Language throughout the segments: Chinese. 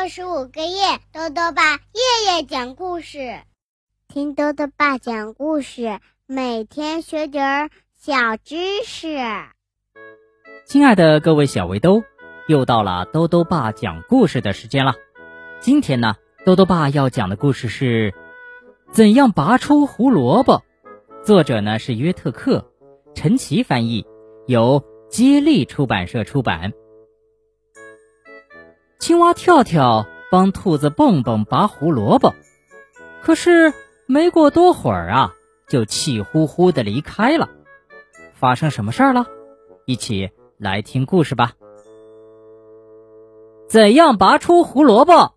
六十五个夜，豆豆爸夜夜讲故事，听豆豆爸讲故事，每天学点儿小知识。亲爱的各位小围兜，又到了豆豆爸讲故事的时间了。今天呢，豆豆爸要讲的故事是怎样拔出胡萝卜。作者呢是约特克，陈奇翻译，由接力出版社出版。青蛙跳跳帮兔子蹦蹦拔胡萝卜，可是没过多会儿啊，就气呼呼的离开了。发生什么事儿了？一起来听故事吧。怎样拔出胡萝卜？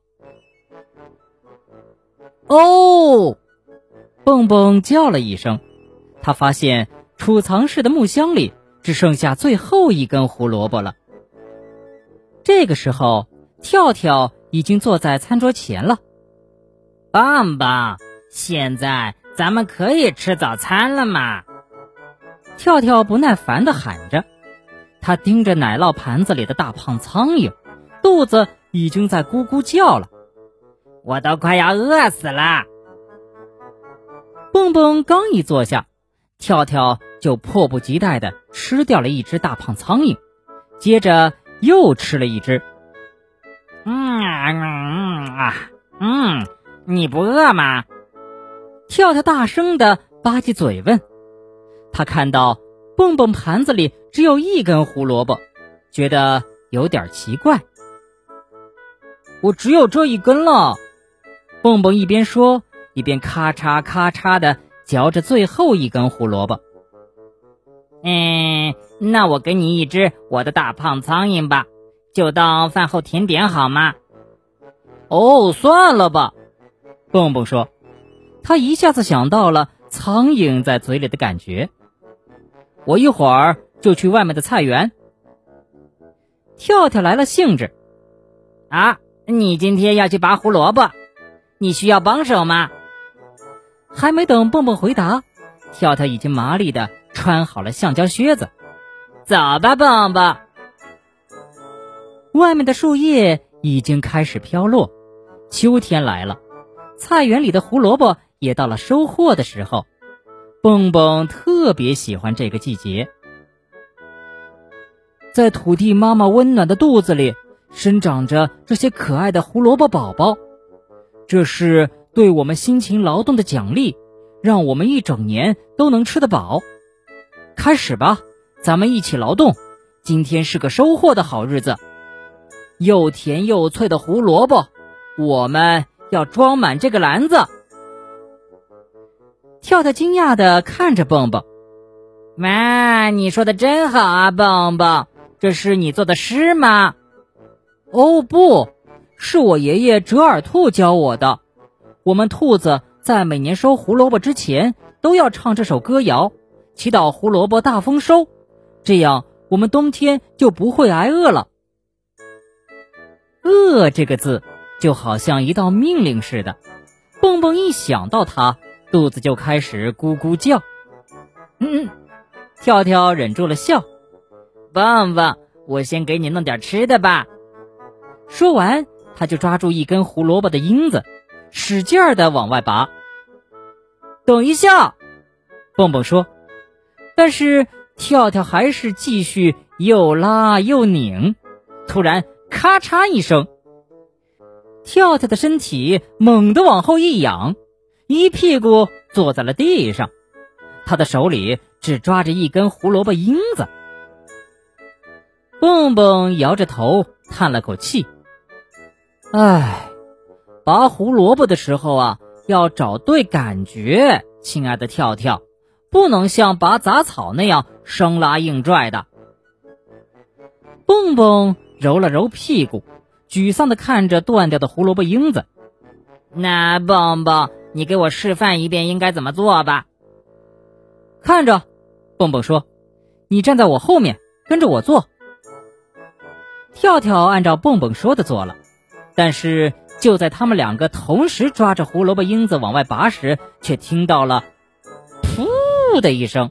哦，蹦蹦叫了一声，他发现储藏室的木箱里只剩下最后一根胡萝卜了。这个时候。跳跳已经坐在餐桌前了，棒棒，现在咱们可以吃早餐了吗？跳跳不耐烦地喊着，他盯着奶酪盘子里的大胖苍蝇，肚子已经在咕咕叫了，我都快要饿死了。蹦蹦刚一坐下，跳跳就迫不及待地吃掉了一只大胖苍蝇，接着又吃了一只。嗯嗯啊嗯，你不饿吗？跳跳大声的吧唧嘴问。他看到蹦蹦盘子里只有一根胡萝卜，觉得有点奇怪。我只有这一根了。蹦蹦一边说，一边咔嚓咔嚓的嚼着最后一根胡萝卜。嗯，那我给你一只我的大胖苍蝇吧。就当饭后甜点好吗？哦，算了吧。蹦蹦说，他一下子想到了苍蝇在嘴里的感觉。我一会儿就去外面的菜园。跳跳来了兴致。啊，你今天要去拔胡萝卜？你需要帮手吗？还没等蹦蹦回答，跳跳已经麻利的穿好了橡胶靴子。走吧，蹦蹦。外面的树叶已经开始飘落，秋天来了，菜园里的胡萝卜也到了收获的时候。蹦蹦特别喜欢这个季节，在土地妈妈温暖的肚子里生长着这些可爱的胡萝卜宝宝，这是对我们辛勤劳动的奖励，让我们一整年都能吃得饱。开始吧，咱们一起劳动，今天是个收获的好日子。又甜又脆的胡萝卜，我们要装满这个篮子。跳跳惊讶的看着蹦蹦，妈，你说的真好啊，蹦蹦，这是你做的诗吗？哦，不是我爷爷折耳兔教我的。我们兔子在每年收胡萝卜之前都要唱这首歌谣，祈祷胡萝卜大丰收，这样我们冬天就不会挨饿了。饿这个字就好像一道命令似的，蹦蹦一想到它，肚子就开始咕咕叫。嗯，跳跳忍住了笑。蹦蹦，我先给你弄点吃的吧。说完，他就抓住一根胡萝卜的缨子，使劲儿的往外拔。等一下，蹦蹦说。但是跳跳还是继续又拉又拧。突然。咔嚓一声，跳跳的身体猛地往后一仰，一屁股坐在了地上。他的手里只抓着一根胡萝卜缨子。蹦蹦摇着头叹了口气：“唉，拔胡萝卜的时候啊，要找对感觉，亲爱的跳跳，不能像拔杂草那样生拉硬拽的。”蹦蹦。揉了揉屁股，沮丧的看着断掉的胡萝卜缨子。那蹦蹦，你给我示范一遍应该怎么做吧。看着，蹦蹦说：“你站在我后面，跟着我做。”跳跳按照蹦蹦说的做了，但是就在他们两个同时抓着胡萝卜缨子往外拔时，却听到了“噗”的一声。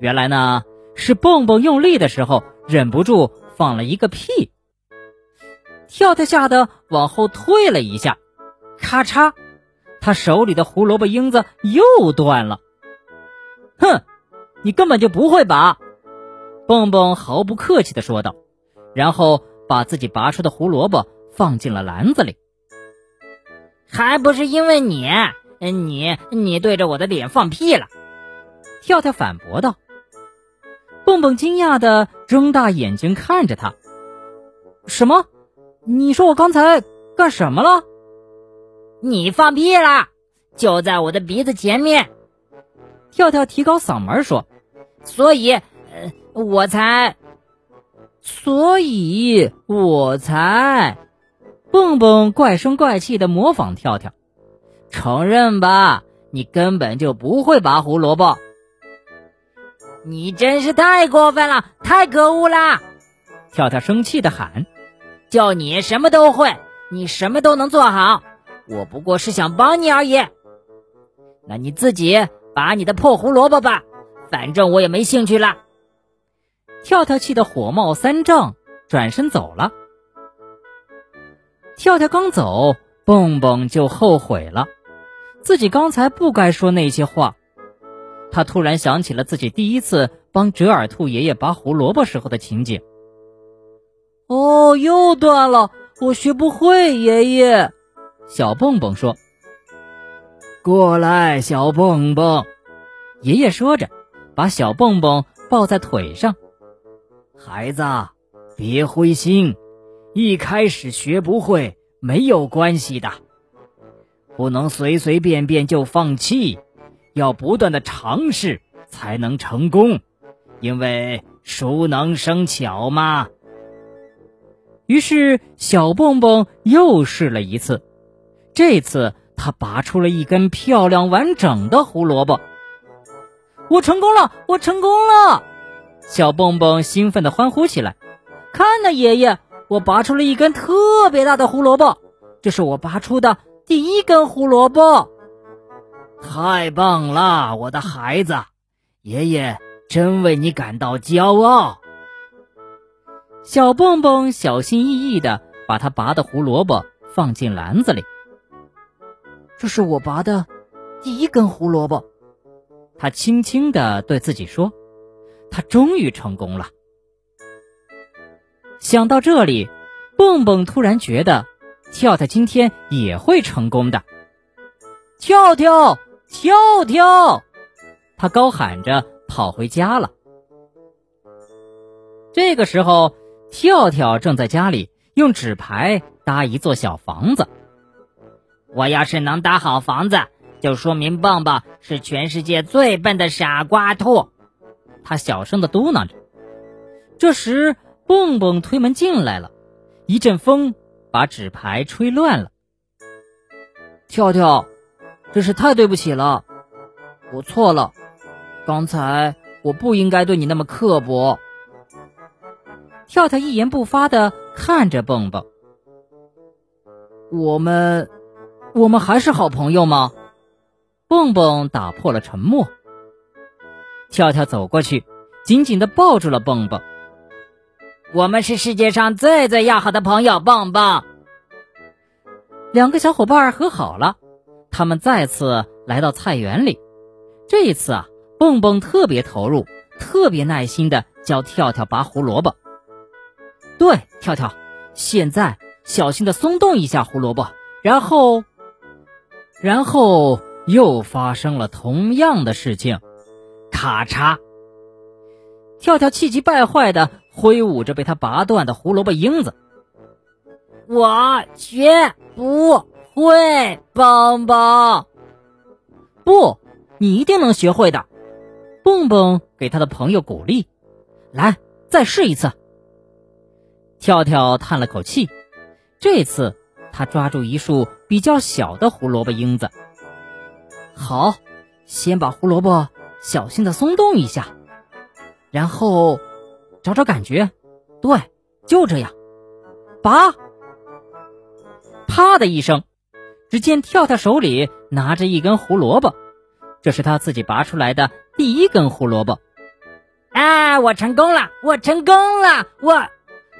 原来呢，是蹦蹦用力的时候忍不住。放了一个屁，跳跳吓得往后退了一下，咔嚓，他手里的胡萝卜缨子又断了。哼，你根本就不会拔！蹦蹦毫不客气地说道，然后把自己拔出的胡萝卜放进了篮子里。还不是因为你，你你对着我的脸放屁了！跳跳反驳道。蹦蹦惊讶的睁大眼睛看着他。什么？你说我刚才干什么了？你放屁了，就在我的鼻子前面。跳跳提高嗓门说：“所以，呃，我才……所以我才……”蹦蹦怪声怪气的模仿跳跳，承认吧，你根本就不会拔胡萝卜。你真是太过分了，太可恶了！跳跳生气的喊：“就你什么都会，你什么都能做好，我不过是想帮你而已。那你自己拔你的破胡萝卜吧，反正我也没兴趣了。”跳跳气得火冒三丈，转身走了。跳跳刚走，蹦蹦就后悔了，自己刚才不该说那些话。他突然想起了自己第一次帮折耳兔爷爷拔胡萝卜时候的情景。哦，又断了，我学不会，爷爷。小蹦蹦说：“过来，小蹦蹦。”爷爷说着，把小蹦蹦抱在腿上。孩子，别灰心，一开始学不会没有关系的，不能随随便便就放弃。要不断的尝试才能成功，因为熟能生巧嘛。于是小蹦蹦又试了一次，这次他拔出了一根漂亮完整的胡萝卜。我成功了！我成功了！小蹦蹦兴奋地欢呼起来。看呐，爷爷，我拔出了一根特别大的胡萝卜，这是我拔出的第一根胡萝卜。太棒了，我的孩子，爷爷真为你感到骄傲。小蹦蹦小心翼翼地把他拔的胡萝卜放进篮子里。这是我拔的第一根胡萝卜，他轻轻地对自己说：“他终于成功了。”想到这里，蹦蹦突然觉得跳跳今天也会成功的。跳跳。跳跳，他高喊着跑回家了。这个时候，跳跳正在家里用纸牌搭一座小房子。我要是能搭好房子，就说明蹦蹦是全世界最笨的傻瓜兔。他小声的嘟囔着。这时，蹦蹦推门进来了，一阵风把纸牌吹乱了。跳跳。真是太对不起了，我错了，刚才我不应该对你那么刻薄。跳跳一言不发的看着蹦蹦，我们，我们还是好朋友吗？蹦蹦打破了沉默。跳跳走过去，紧紧的抱住了蹦蹦。我们是世界上最最要好的朋友，蹦蹦。两个小伙伴和好了。他们再次来到菜园里，这一次啊，蹦蹦特别投入，特别耐心的教跳跳拔胡萝卜。对，跳跳，现在小心的松动一下胡萝卜，然后，然后又发生了同样的事情，咔嚓！跳跳气急败坏的挥舞着被他拔断的胡萝卜缨子，我绝不。会，蹦蹦，不，你一定能学会的。蹦蹦给他的朋友鼓励，来，再试一次。跳跳叹了口气，这次他抓住一束比较小的胡萝卜缨子。好，先把胡萝卜小心的松动一下，然后找找感觉。对，就这样，拔。啪的一声。只见跳跳手里拿着一根胡萝卜，这是他自己拔出来的第一根胡萝卜。啊！我成功了！我成功了！我，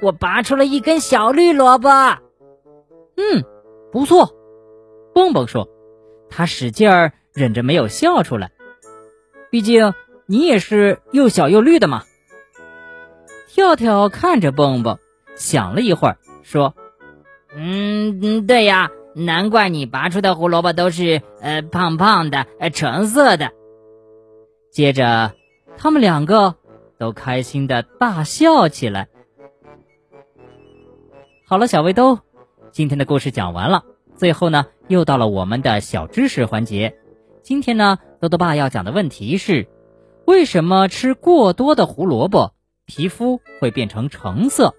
我拔出了一根小绿萝卜。嗯，不错。蹦蹦说：“他使劲儿忍着没有笑出来，毕竟你也是又小又绿的嘛。”跳跳看着蹦蹦，想了一会儿，说：“嗯嗯，对呀，难怪你拔出的胡萝卜都是呃胖胖的，呃橙色的。”接着，他们两个都开心的大笑起来。好了，小围兜，今天的故事讲完了。最后呢，又到了我们的小知识环节。今天呢，豆豆爸要讲的问题是：为什么吃过多的胡萝卜，皮肤会变成橙色？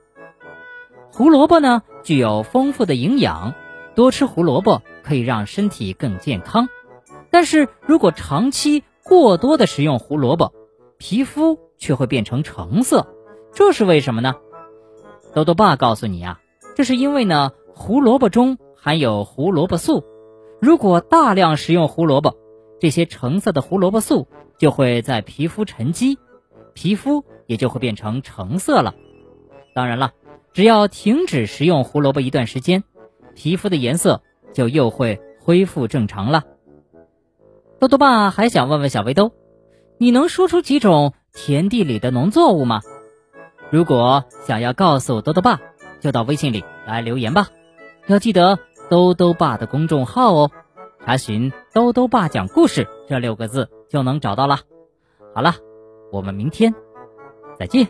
胡萝卜呢，具有丰富的营养，多吃胡萝卜可以让身体更健康。但是如果长期过多的食用胡萝卜，皮肤却会变成橙色，这是为什么呢？豆豆爸告诉你啊。这是因为呢，胡萝卜中含有胡萝卜素。如果大量食用胡萝卜，这些橙色的胡萝卜素就会在皮肤沉积，皮肤也就会变成橙色了。当然了，只要停止食用胡萝卜一段时间，皮肤的颜色就又会恢复正常了。豆豆爸还想问问小围兜，你能说出几种田地里的农作物吗？如果想要告诉豆豆爸。就到微信里来留言吧，要记得兜兜爸的公众号哦，查询“兜兜爸讲故事”这六个字就能找到了。好了，我们明天再见。